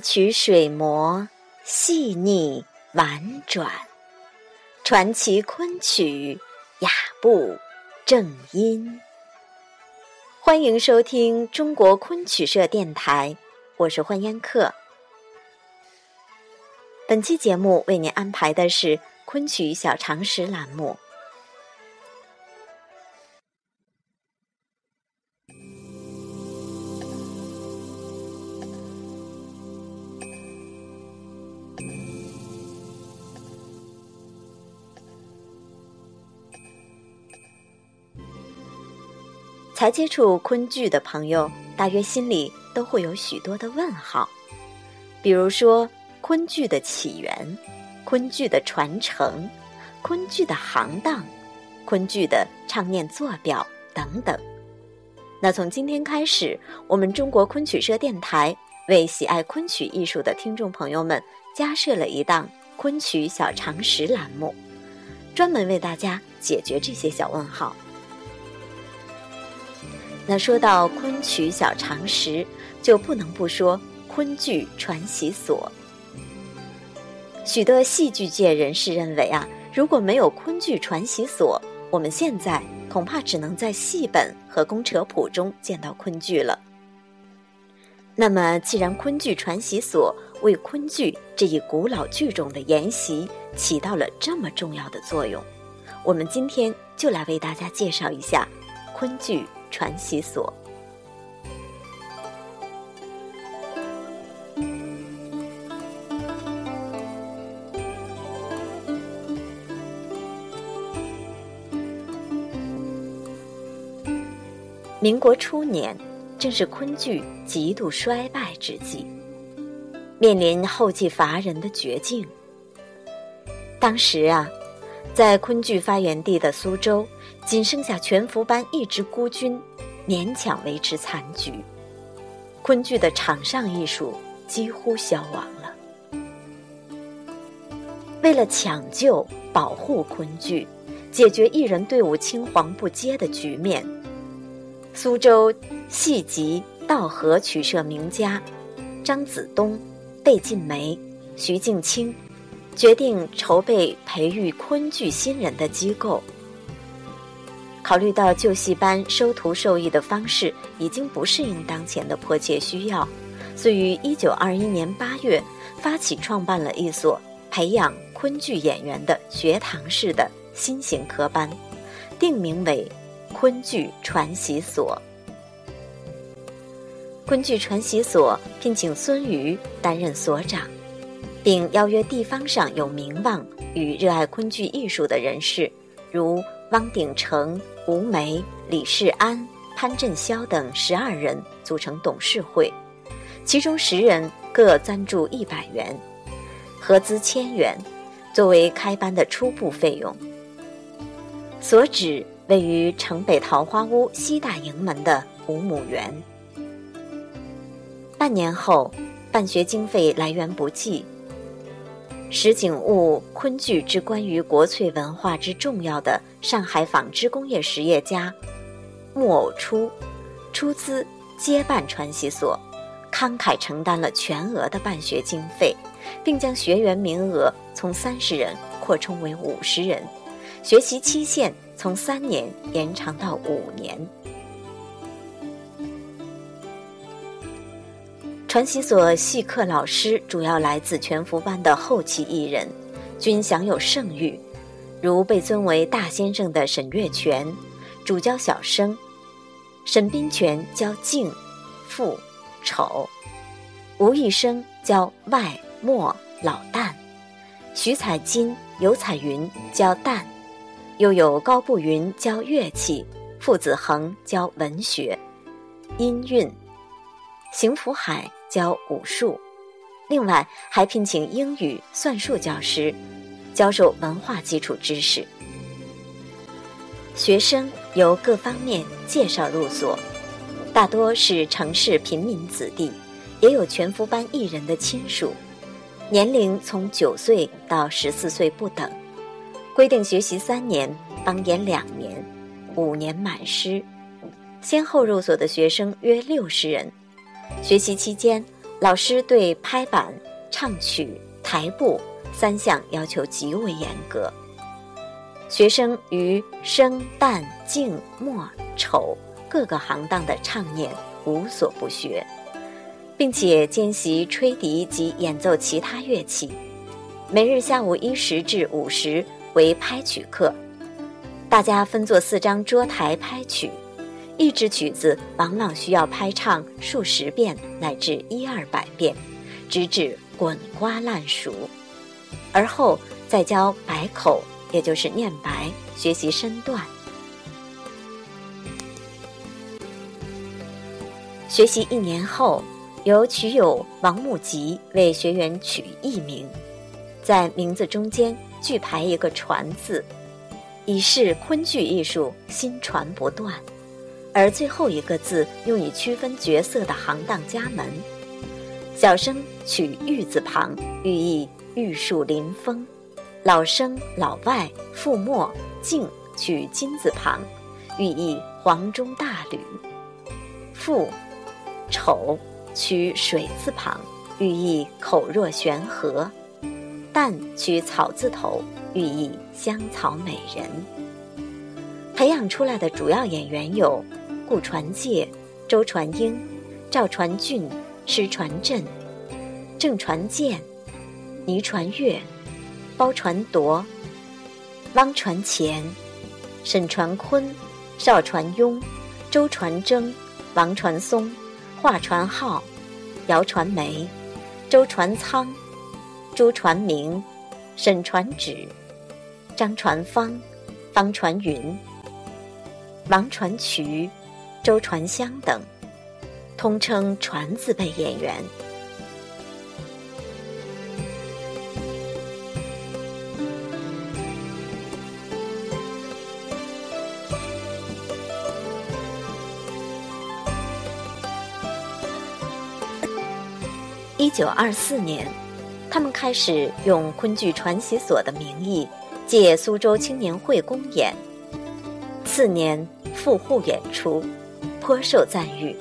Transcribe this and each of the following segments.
曲水磨细腻婉转，传奇昆曲雅步正音。欢迎收听中国昆曲社电台，我是欢烟客。本期节目为您安排的是昆曲小常识栏目。才接触昆剧的朋友，大约心里都会有许多的问号，比如说昆剧的起源、昆剧的传承、昆剧的行当、昆剧的唱念做表等等。那从今天开始，我们中国昆曲社电台为喜爱昆曲艺术的听众朋友们加设了一档昆曲小常识栏目，专门为大家解决这些小问号。那说到昆曲小常识，就不能不说昆剧传习所。许多戏剧界人士认为啊，如果没有昆剧传习所，我们现在恐怕只能在戏本和公扯谱中见到昆剧了。那么，既然昆剧传习所为昆剧这一古老剧种的沿袭起到了这么重要的作用，我们今天就来为大家介绍一下昆剧。传习所，民国初年，正是昆剧极度衰败之际，面临后继乏人的绝境。当时啊，在昆剧发源地的苏州。仅剩下全福班一支孤军，勉强维持残局。昆剧的场上艺术几乎消亡了。为了抢救、保护昆剧，解决艺人队伍青黄不接的局面，苏州戏集道和曲社名家张子东、贝晋梅、徐静清决定筹备培育昆剧新人的机构。考虑到旧戏班收徒授艺的方式已经不适应当前的迫切需要，遂于一九二一年八月发起创办了一所培养昆剧演员的学堂式的新型科班，定名为昆剧传习所。昆剧传习所聘请孙瑜担任所长，并邀约地方上有名望与热爱昆剧艺术的人士，如汪鼎城。吴梅、李世安、潘振霄等十二人组成董事会，其中十人各赞助一百元，合资千元，作为开班的初步费用。所址位于城北桃花坞西大营门的五亩园。半年后，办学经费来源不济。石景物昆剧之关于国粹文化之重要的上海纺织工业实业家木偶初出资接办传习所，慷慨承担了全额的办学经费，并将学员名额从三十人扩充为五十人，学习期限从三年延长到五年。传习所戏课老师主要来自全福班的后期艺人，均享有盛誉，如被尊为大先生的沈月泉，主教小生；沈冰泉教静、傅、丑；吴义生教外、末、老旦；徐彩金、尤彩云教旦；又有高步云教乐器，傅子恒教文学、音韵；邢福海。教武术，另外还聘请英语、算术教师，教授文化基础知识。学生由各方面介绍入所，大多是城市平民子弟，也有全福班艺人的亲属，年龄从九岁到十四岁不等。规定学习三年，帮演两年，五年满师。先后入所的学生约六十人。学习期间，老师对拍板、唱曲、台步三项要求极为严格。学生于声、旦、净、默、丑各个行当的唱念无所不学，并且兼习吹笛及演奏其他乐器。每日下午一时至五时为拍曲课，大家分作四张桌台拍曲。一支曲子往往需要拍唱数十遍乃至一二百遍，直至滚瓜烂熟，而后再教白口，也就是念白，学习身段。学习一年后，由曲友王木吉为学员取艺名，在名字中间拒排一个“传”字，以示昆剧艺术新传不断。而最后一个字用以区分角色的行当家门，小生取玉字旁，寓意玉树临风；老生老外傅墨敬取金字旁，寓意黄钟大吕；傅丑取水字旁，寓意口若悬河；旦取草字头，寓意香草美人。培养出来的主要演员有。顾传介、周传英、赵传俊、施传振、郑传健、倪传月、包传铎、汪传乾、沈传坤、邵传庸、周传征、王传松、华传浩、姚传梅、周传仓、朱传明、沈传芷、张传芳、方传云、王传渠。周传香等，通称“传”字辈演员。一九二四年，他们开始用昆剧传习所的名义，借苏州青年会公演。次年赴沪演出。颇受赞誉，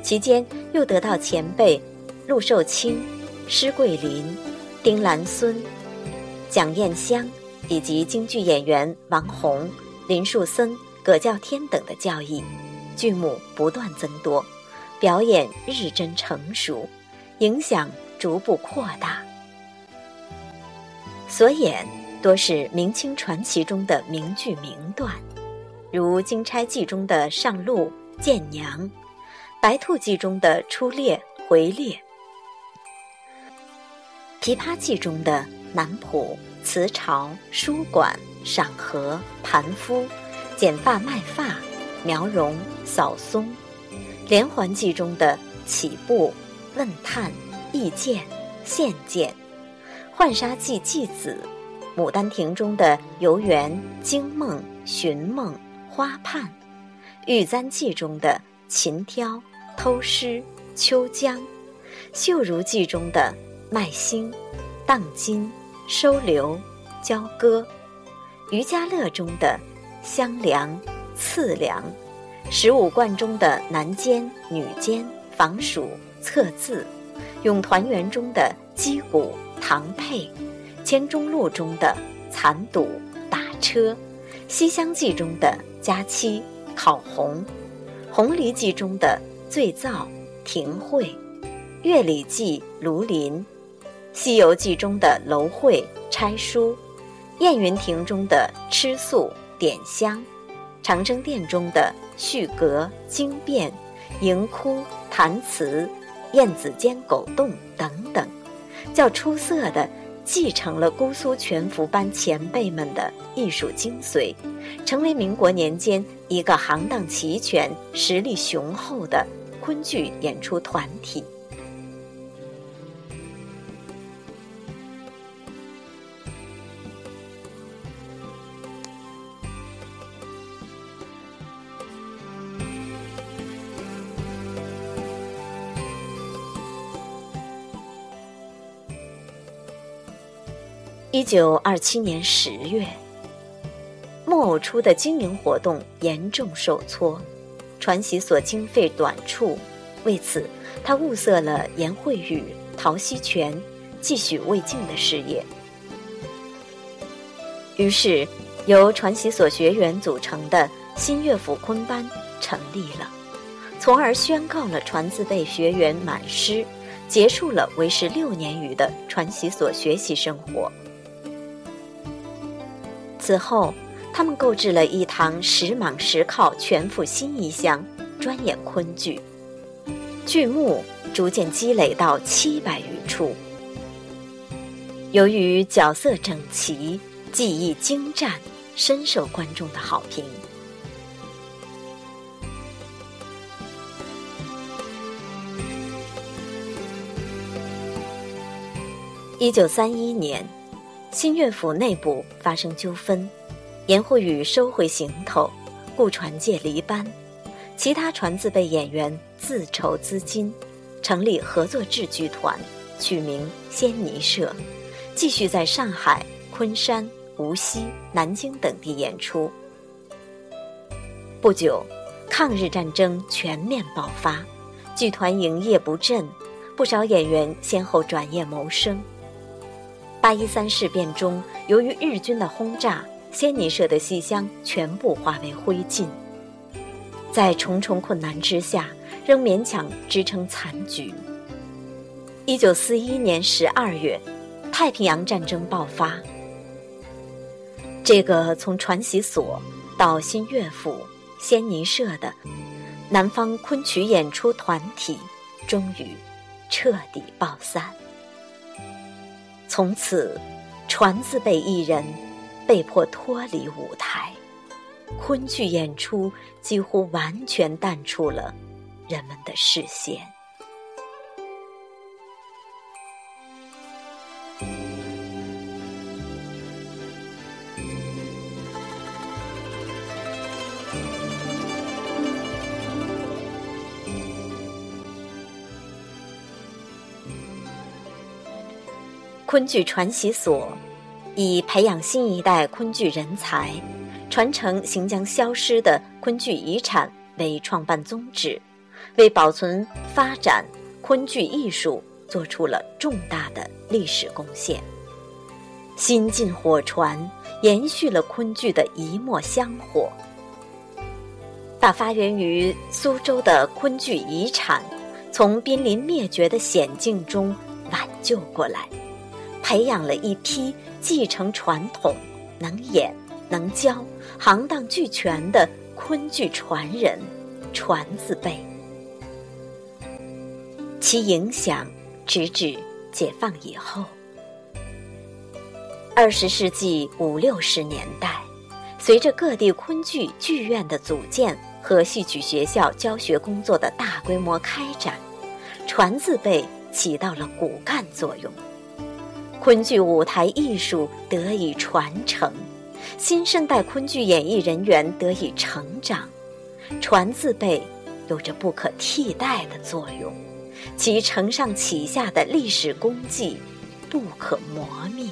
期间又得到前辈陆寿卿、施桂林、丁兰孙、蒋燕香以及京剧演员王洪、林树森、葛较天等的教义，剧目不断增多，表演日臻成熟，影响逐步扩大。所演多是明清传奇中的名剧名段，如《金钗记》中的上路。见娘，《白兔记》中的出猎回猎，《琵琶记》中的南浦辞朝书馆赏荷盘夫剪发卖发描容扫松，《连环计》中的起步问探意见献见，《浣纱记》继子，《牡丹亭》中的游园惊梦寻梦花畔。《玉簪记》中的琴挑、偷诗、秋江；《绣如记》中的麦星、荡金、收留、交割；《渔家乐》中的香凉、次凉；《十五贯》中的男监、女监、防暑、测字；《咏团圆》中的击鼓、堂配；《千钟录》中的残赌、打车；《西厢记》中的佳期。烤红，《红梨记》中的醉造、亭会，《乐礼记》庐林，《西游记》中的楼会、拆书，《燕云亭》中的吃素、点香，《长生殿》中的续阁、经变、迎哭、弹词、燕子间狗洞等等，较出色的。继承了姑苏全福班前辈们的艺术精髓，成为民国年间一个行当齐全、实力雄厚的昆剧演出团体。一九二七年十月，木偶出的经营活动严重受挫，传习所经费短处，为此，他物色了颜慧宇、陶希全，继续魏晋的事业。于是，由传习所学员组成的新乐府昆班成立了，从而宣告了传字辈学员满师，结束了为时六年余的传习所学习生活。此后，他们购置了一堂十蟒十靠全副新衣箱，专演昆剧，剧目逐渐积累到七百余处。由于角色整齐。技艺精湛，深受观众的好评。一九三一年，新乐府内部发生纠纷，严慧宇收回行头，雇船借离班，其他船自备演员自筹资金，成立合作制剧团，取名仙尼社，继续在上海、昆山。无锡、南京等地演出。不久，抗日战争全面爆发，剧团营业不振，不少演员先后转业谋生。八一三事变中，由于日军的轰炸，仙尼社的戏箱全部化为灰烬。在重重困难之下，仍勉强支撑残局。一九四一年十二月，太平洋战争爆发。这个从传习所到新乐府、仙尼社的南方昆曲演出团体，终于彻底爆散。从此，传字辈艺人被迫脱离舞台，昆剧演出几乎完全淡出了人们的视线。昆剧传习所以培养新一代昆剧人才、传承行将消失的昆剧遗产为创办宗旨，为保存发展昆剧艺术做出了重大的历史贡献。新晋火传延续了昆剧的一抹香火，把发源于苏州的昆剧遗产从濒临灭绝的险境中挽救过来。培养了一批继承传统、能演能教、行当俱全的昆剧传人、传字辈，其影响直至解放以后。二十世纪五六十年代，随着各地昆剧剧院的组建和戏曲学校教学工作的大规模开展，传字辈起到了骨干作用。昆剧舞台艺术得以传承，新生代昆剧演艺人员得以成长，传字辈有着不可替代的作用，其承上启下的历史功绩不可磨灭。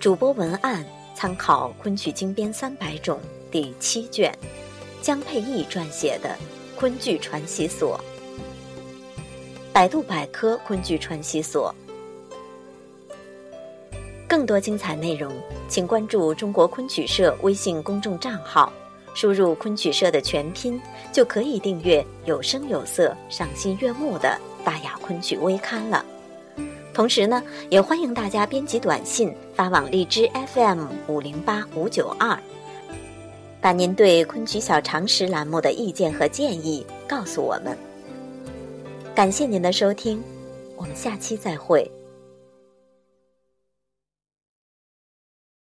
主播文案参考《昆曲精编三百种》第七卷，江佩义撰写的《昆剧传习所》。百度百科《昆剧传习所》。更多精彩内容，请关注中国昆曲社微信公众账号，输入“昆曲社”的全拼，就可以订阅有声有色、赏心悦目的大雅昆曲微刊了。同时呢，也欢迎大家编辑短信发往荔枝 FM 五零八五九二，把您对昆曲小常识栏目的意见和建议告诉我们。感谢您的收听，我们下期再会。